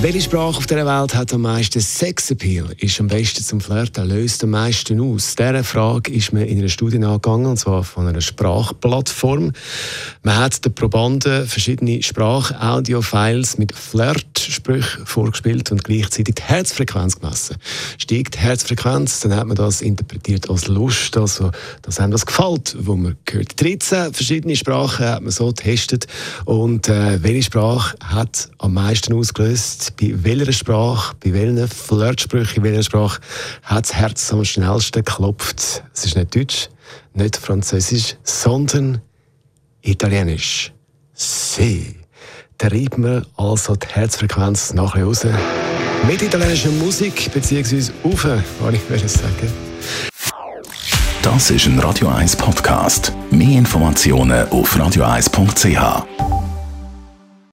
welche Sprache auf der Welt hat am meisten Sexappeal? Ist am besten zum Flirten? Löst am meisten aus? Dieser Frage ist mir in einer Studie angegangen, und zwar von einer Sprachplattform. Man hat den Probanden verschiedene Sprach-Audio-Files mit Flirtsprüchen vorgespielt und gleichzeitig die Herzfrequenz gemessen. Steigt die Herzfrequenz, dann hat man das interpretiert als Lust, also dass einem das gefällt, wo man gehört. 13 verschiedene Sprachen hat man so getestet und äh, welche Sprache hat am meisten ausgelöst? Bei welcher Sprache, bei welchen Flirtsprüchen, in welcher Sprache hat das Herz am schnellsten geklopft? Es ist nicht Deutsch, nicht Französisch, sondern Italienisch. Sie. Treibt man also die Herzfrequenz nachher raus. Mit italienischer Musik, beziehungsweise auf, wollte ich sagen. Das ist ein Radio 1 Podcast. Mehr Informationen auf radio1.ch.